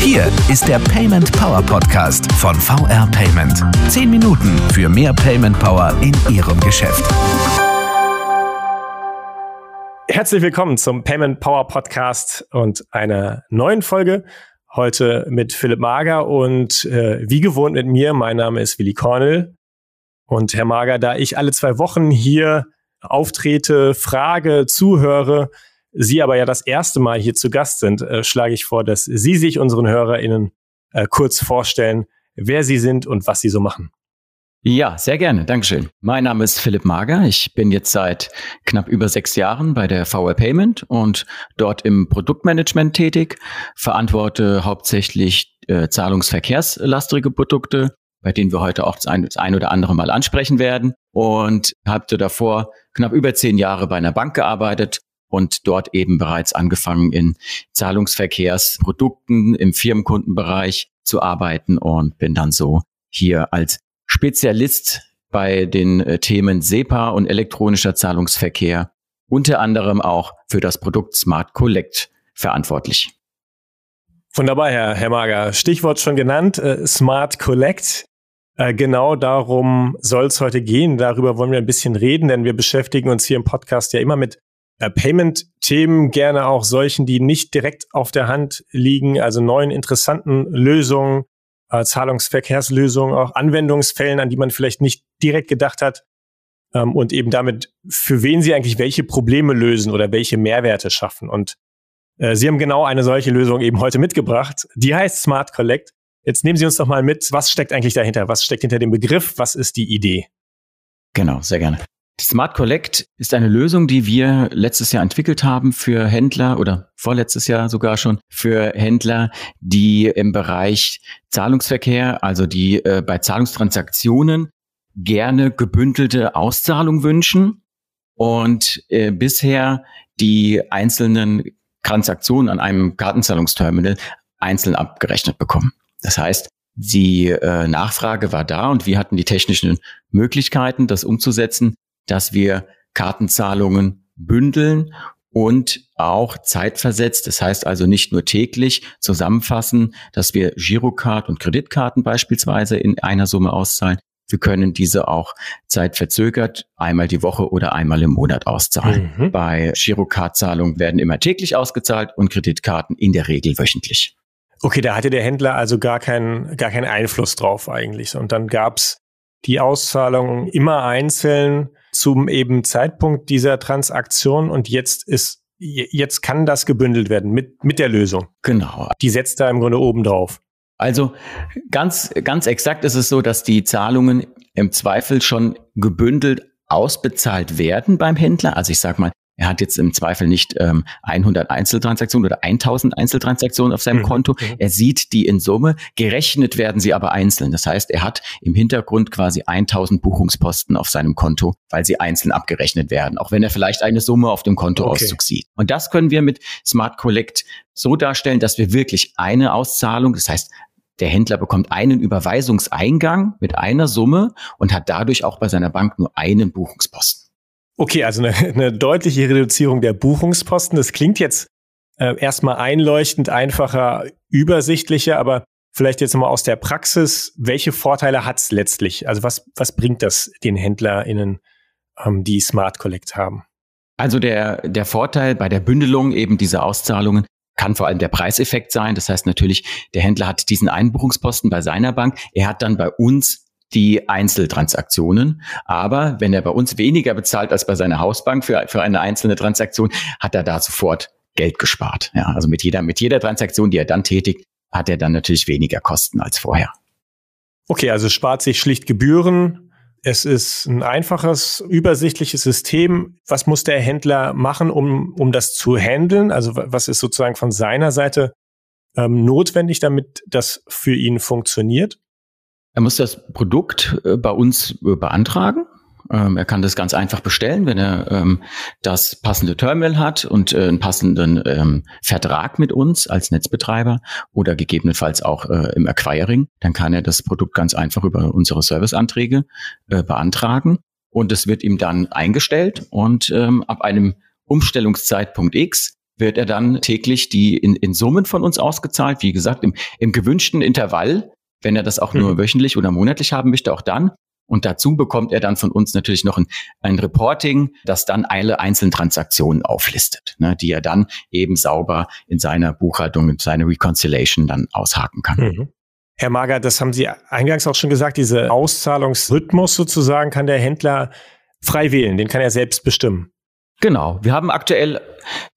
Hier ist der Payment Power Podcast von VR Payment. Zehn Minuten für mehr Payment Power in Ihrem Geschäft. Herzlich willkommen zum Payment Power Podcast und einer neuen Folge. Heute mit Philipp Mager und äh, wie gewohnt mit mir. Mein Name ist Willi Cornel. Und Herr Mager, da ich alle zwei Wochen hier auftrete, frage, zuhöre, Sie aber ja das erste Mal hier zu Gast sind, äh, schlage ich vor, dass Sie sich unseren HörerInnen äh, kurz vorstellen, wer Sie sind und was Sie so machen. Ja, sehr gerne. Dankeschön. Mein Name ist Philipp Mager. Ich bin jetzt seit knapp über sechs Jahren bei der VR Payment und dort im Produktmanagement tätig, verantworte hauptsächlich äh, zahlungsverkehrslastige Produkte, bei denen wir heute auch das ein, das ein oder andere Mal ansprechen werden und habe davor knapp über zehn Jahre bei einer Bank gearbeitet und dort eben bereits angefangen in Zahlungsverkehrsprodukten im Firmenkundenbereich zu arbeiten und bin dann so hier als Spezialist bei den äh, Themen SEPA und elektronischer Zahlungsverkehr unter anderem auch für das Produkt Smart Collect verantwortlich. Wunderbar, Herr, Herr Mager. Stichwort schon genannt, äh, Smart Collect. Äh, genau darum soll es heute gehen. Darüber wollen wir ein bisschen reden, denn wir beschäftigen uns hier im Podcast ja immer mit äh, Payment-Themen, gerne auch solchen, die nicht direkt auf der Hand liegen, also neuen interessanten Lösungen, äh, Zahlungsverkehrslösungen, auch Anwendungsfällen, an die man vielleicht nicht direkt gedacht hat ähm, und eben damit, für wen sie eigentlich welche Probleme lösen oder welche Mehrwerte schaffen. Und äh, Sie haben genau eine solche Lösung eben heute mitgebracht. Die heißt Smart Collect. Jetzt nehmen Sie uns doch mal mit, was steckt eigentlich dahinter? Was steckt hinter dem Begriff? Was ist die Idee? Genau, sehr gerne. Smart Collect ist eine Lösung, die wir letztes Jahr entwickelt haben für Händler oder vorletztes Jahr sogar schon für Händler, die im Bereich Zahlungsverkehr, also die äh, bei Zahlungstransaktionen gerne gebündelte Auszahlung wünschen und äh, bisher die einzelnen Transaktionen an einem Kartenzahlungsterminal einzeln abgerechnet bekommen. Das heißt, die äh, Nachfrage war da und wir hatten die technischen Möglichkeiten, das umzusetzen, dass wir Kartenzahlungen bündeln und auch zeitversetzt, das heißt also nicht nur täglich zusammenfassen, dass wir Girocard und Kreditkarten beispielsweise in einer Summe auszahlen. Wir können diese auch zeitverzögert einmal die Woche oder einmal im Monat auszahlen. Mhm. Bei Girocard-Zahlungen werden immer täglich ausgezahlt und Kreditkarten in der Regel wöchentlich. Okay, da hatte der Händler also gar keinen, gar keinen Einfluss drauf eigentlich. Und dann gab's die Auszahlung immer einzeln zum eben Zeitpunkt dieser Transaktion und jetzt ist jetzt kann das gebündelt werden mit mit der Lösung. Genau. Die setzt da im Grunde oben drauf. Also ganz ganz exakt ist es so, dass die Zahlungen im Zweifel schon gebündelt ausbezahlt werden beim Händler. Also ich sag mal, er hat jetzt im Zweifel nicht ähm, 100 Einzeltransaktionen oder 1000 Einzeltransaktionen auf seinem mhm. Konto. Mhm. Er sieht die in Summe. Gerechnet werden sie aber einzeln. Das heißt, er hat im Hintergrund quasi 1000 Buchungsposten auf seinem Konto, weil sie einzeln abgerechnet werden. Auch wenn er vielleicht eine Summe auf dem Kontoauszug okay. sieht. Und das können wir mit Smart Collect so darstellen, dass wir wirklich eine Auszahlung, das heißt der Händler bekommt einen Überweisungseingang mit einer Summe und hat dadurch auch bei seiner Bank nur einen Buchungsposten. Okay, also eine, eine deutliche Reduzierung der Buchungsposten. Das klingt jetzt äh, erstmal einleuchtend, einfacher, übersichtlicher, aber vielleicht jetzt nochmal aus der Praxis, welche Vorteile hat es letztlich? Also was, was bringt das den HändlerInnen, ähm, die Smart Collect haben? Also der, der Vorteil bei der Bündelung eben dieser Auszahlungen kann vor allem der Preiseffekt sein. Das heißt natürlich, der Händler hat diesen Einbuchungsposten bei seiner Bank. Er hat dann bei uns die Einzeltransaktionen. Aber wenn er bei uns weniger bezahlt als bei seiner Hausbank für, für eine einzelne Transaktion, hat er da sofort Geld gespart. Ja, also mit jeder, mit jeder Transaktion, die er dann tätigt, hat er dann natürlich weniger Kosten als vorher. Okay, also spart sich schlicht Gebühren. Es ist ein einfaches, übersichtliches System. Was muss der Händler machen, um, um das zu handeln? Also was ist sozusagen von seiner Seite ähm, notwendig, damit das für ihn funktioniert? Er muss das Produkt äh, bei uns äh, beantragen. Ähm, er kann das ganz einfach bestellen, wenn er ähm, das passende Terminal hat und äh, einen passenden ähm, Vertrag mit uns als Netzbetreiber oder gegebenenfalls auch im Acquiring. Dann kann er das Produkt ganz einfach über unsere Serviceanträge beantragen und es wird ihm dann eingestellt und ab einem Umstellungszeitpunkt X wird er dann täglich die in, in Summen von uns ausgezahlt. Wie gesagt, im, im gewünschten Intervall, wenn er das auch nur mhm. wöchentlich oder monatlich haben möchte, auch dann. Und dazu bekommt er dann von uns natürlich noch ein, ein Reporting, das dann alle einzelnen Transaktionen auflistet, ne, die er dann eben sauber in seiner Buchhaltung, in seiner Reconciliation dann aushaken kann. Mhm. Herr Mager, das haben Sie eingangs auch schon gesagt, diese Auszahlungsrhythmus sozusagen kann der Händler frei wählen, den kann er selbst bestimmen. Genau. Wir haben aktuell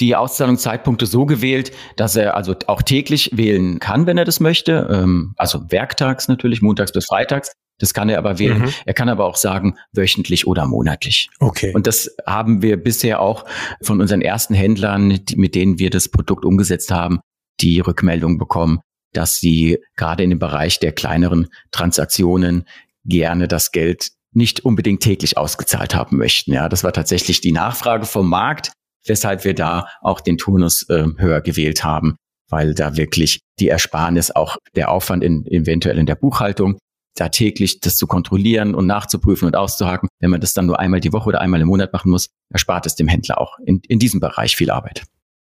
die Auszahlungszeitpunkte so gewählt, dass er also auch täglich wählen kann, wenn er das möchte. Ähm, also werktags natürlich, montags bis freitags. Das kann er aber wählen. Mhm. Er kann aber auch sagen, wöchentlich oder monatlich. Okay. Und das haben wir bisher auch von unseren ersten Händlern, die, mit denen wir das Produkt umgesetzt haben, die Rückmeldung bekommen, dass sie gerade in dem Bereich der kleineren Transaktionen gerne das Geld nicht unbedingt täglich ausgezahlt haben möchten. Ja, das war tatsächlich die Nachfrage vom Markt, weshalb wir da auch den Turnus äh, höher gewählt haben, weil da wirklich die Ersparnis auch der Aufwand in, eventuell in der Buchhaltung, da täglich das zu kontrollieren und nachzuprüfen und auszuhaken, wenn man das dann nur einmal die Woche oder einmal im Monat machen muss, erspart es dem Händler auch in, in diesem Bereich viel Arbeit.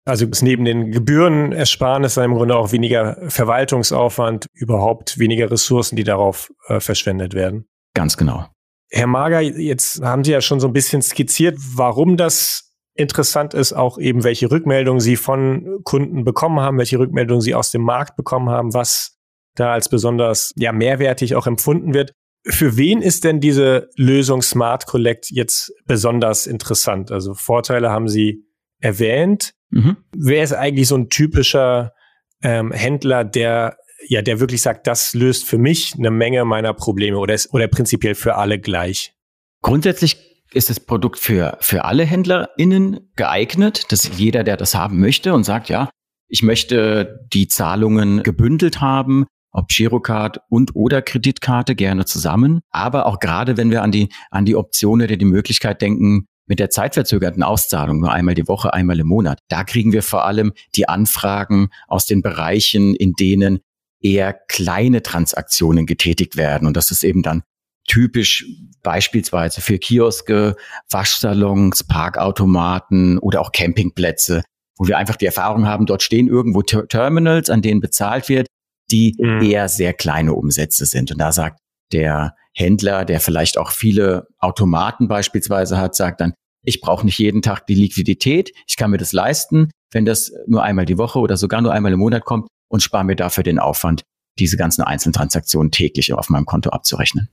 Also ist neben den Gebühren Ersparnis im Grunde auch weniger Verwaltungsaufwand, überhaupt weniger Ressourcen, die darauf äh, verschwendet werden. Ganz genau. Herr Mager, jetzt haben Sie ja schon so ein bisschen skizziert, warum das interessant ist, auch eben welche Rückmeldungen Sie von Kunden bekommen haben, welche Rückmeldungen Sie aus dem Markt bekommen haben, was da als besonders ja mehrwertig auch empfunden wird. Für wen ist denn diese Lösung Smart Collect jetzt besonders interessant? Also Vorteile haben Sie erwähnt. Mhm. Wer ist eigentlich so ein typischer ähm, Händler, der ja, der wirklich sagt, das löst für mich eine Menge meiner Probleme oder ist oder prinzipiell für alle gleich? Grundsätzlich ist das Produkt für, für alle HändlerInnen geeignet, dass jeder, der das haben möchte und sagt, ja, ich möchte die Zahlungen gebündelt haben, ob Girocard und oder Kreditkarte gerne zusammen. Aber auch gerade wenn wir an die, an die Option oder die Möglichkeit denken, mit der zeitverzögerten Auszahlung nur einmal die Woche, einmal im Monat, da kriegen wir vor allem die Anfragen aus den Bereichen, in denen eher kleine Transaktionen getätigt werden. Und das ist eben dann typisch beispielsweise für Kioske, Waschsalons, Parkautomaten oder auch Campingplätze, wo wir einfach die Erfahrung haben, dort stehen irgendwo Ter Terminals, an denen bezahlt wird, die mhm. eher sehr kleine Umsätze sind. Und da sagt der Händler, der vielleicht auch viele Automaten beispielsweise hat, sagt dann, ich brauche nicht jeden Tag die Liquidität, ich kann mir das leisten, wenn das nur einmal die Woche oder sogar nur einmal im Monat kommt, und spare mir dafür den Aufwand, diese ganzen einzelnen Transaktionen täglich auf meinem Konto abzurechnen.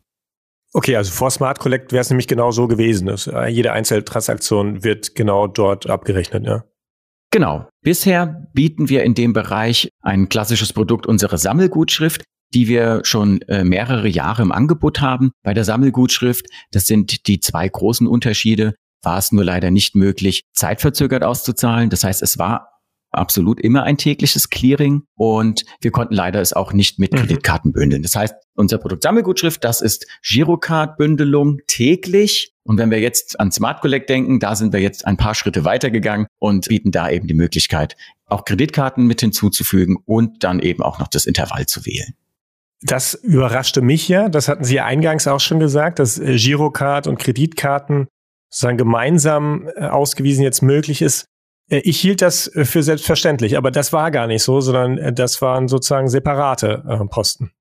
Okay, also vor Smart Collect wäre es nämlich genau so gewesen. Dass äh, jede einzelne Transaktion wird genau dort abgerechnet, ja. Genau. Bisher bieten wir in dem Bereich ein klassisches Produkt, unsere Sammelgutschrift, die wir schon äh, mehrere Jahre im Angebot haben. Bei der Sammelgutschrift, das sind die zwei großen Unterschiede, war es nur leider nicht möglich, zeitverzögert auszuzahlen. Das heißt, es war absolut immer ein tägliches Clearing und wir konnten leider es auch nicht mit mhm. Kreditkarten bündeln. Das heißt, unser Produkt Sammelgutschrift, das ist Girocard-Bündelung täglich. Und wenn wir jetzt an Smart Collect denken, da sind wir jetzt ein paar Schritte weitergegangen und bieten da eben die Möglichkeit, auch Kreditkarten mit hinzuzufügen und dann eben auch noch das Intervall zu wählen. Das überraschte mich ja. Das hatten Sie ja eingangs auch schon gesagt, dass äh, Girocard und Kreditkarten sozusagen gemeinsam äh, ausgewiesen jetzt möglich ist. Äh, ich hielt das äh, für selbstverständlich, aber das war gar nicht so, sondern äh, das waren sozusagen separate Posten.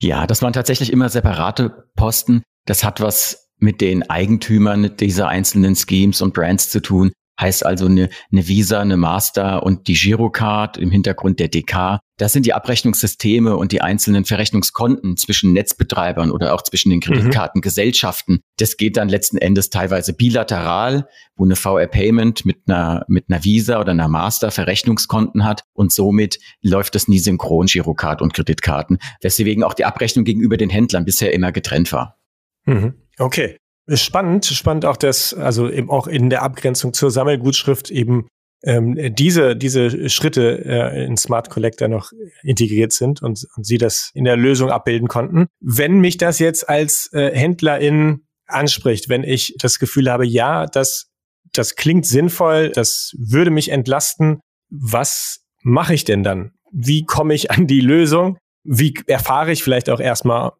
Ja, das waren tatsächlich immer separate Posten. Das hat was mit den Eigentümern dieser einzelnen Schemes und Brands zu tun. Heißt also eine, eine Visa, eine Master und die Girocard im Hintergrund der DK. Das sind die Abrechnungssysteme und die einzelnen Verrechnungskonten zwischen Netzbetreibern oder auch zwischen den mhm. Kreditkartengesellschaften. Das geht dann letzten Endes teilweise bilateral, wo eine VR Payment mit einer, mit einer Visa oder einer Master Verrechnungskonten hat und somit läuft das nie synchron Girocard und Kreditkarten, weswegen auch die Abrechnung gegenüber den Händlern bisher immer getrennt war. Mhm. Okay. Spannend, spannend auch, dass also eben auch in der Abgrenzung zur Sammelgutschrift eben ähm, diese, diese Schritte äh, in Smart Collector noch integriert sind und, und Sie das in der Lösung abbilden konnten. Wenn mich das jetzt als äh, Händlerin anspricht, wenn ich das Gefühl habe, ja, das, das klingt sinnvoll, das würde mich entlasten, was mache ich denn dann? Wie komme ich an die Lösung? Wie erfahre ich vielleicht auch erstmal,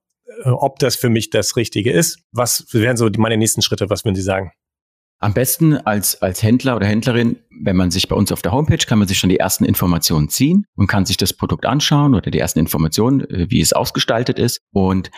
ob das für mich das Richtige ist. Was wären so meine nächsten Schritte? Was würden Sie sagen? Am besten als, als Händler oder Händlerin, wenn man sich bei uns auf der Homepage, kann man sich schon die ersten Informationen ziehen und kann sich das Produkt anschauen oder die ersten Informationen, äh, wie es ausgestaltet ist. Und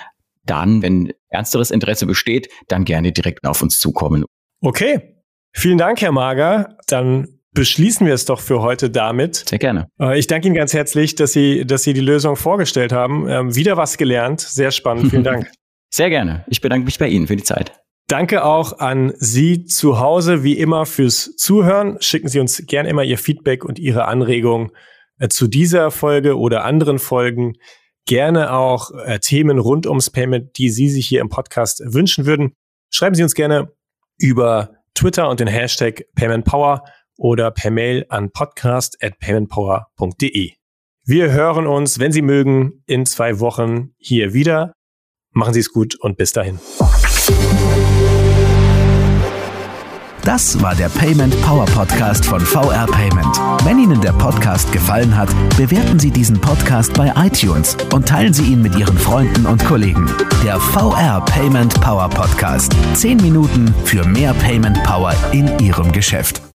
dann, wenn ernsteres Interesse besteht, dann gerne direkt auf uns zukommen. Okay. Vielen Dank, Herr Mager. Dann beschließen wir es doch für heute damit. Sehr gerne. Äh, ich danke Ihnen ganz herzlich, dass Sie, dass Sie die Lösung vorgestellt haben. Ähm, wieder was gelernt. Sehr spannend. Vielen Dank. Sehr gerne. Ich bedanke mich bei Ihnen für die Zeit. Danke auch an Sie zu Hause, wie immer, fürs Zuhören. Schicken Sie uns gerne immer Ihr Feedback und Ihre Anregungen äh, zu dieser Folge oder anderen Folgen. Gerne auch äh, Themen rund ums Payment, die Sie sich hier im Podcast wünschen würden. Schreiben Sie uns gerne über Twitter und den Hashtag PaymentPower oder per Mail an podcast@paymentpower.de. Wir hören uns, wenn Sie mögen, in zwei Wochen hier wieder. Machen Sie es gut und bis dahin. Das war der Payment Power Podcast von VR Payment. Wenn Ihnen der Podcast gefallen hat, bewerten Sie diesen Podcast bei iTunes und teilen Sie ihn mit Ihren Freunden und Kollegen. Der VR Payment Power Podcast. Zehn Minuten für mehr Payment Power in Ihrem Geschäft.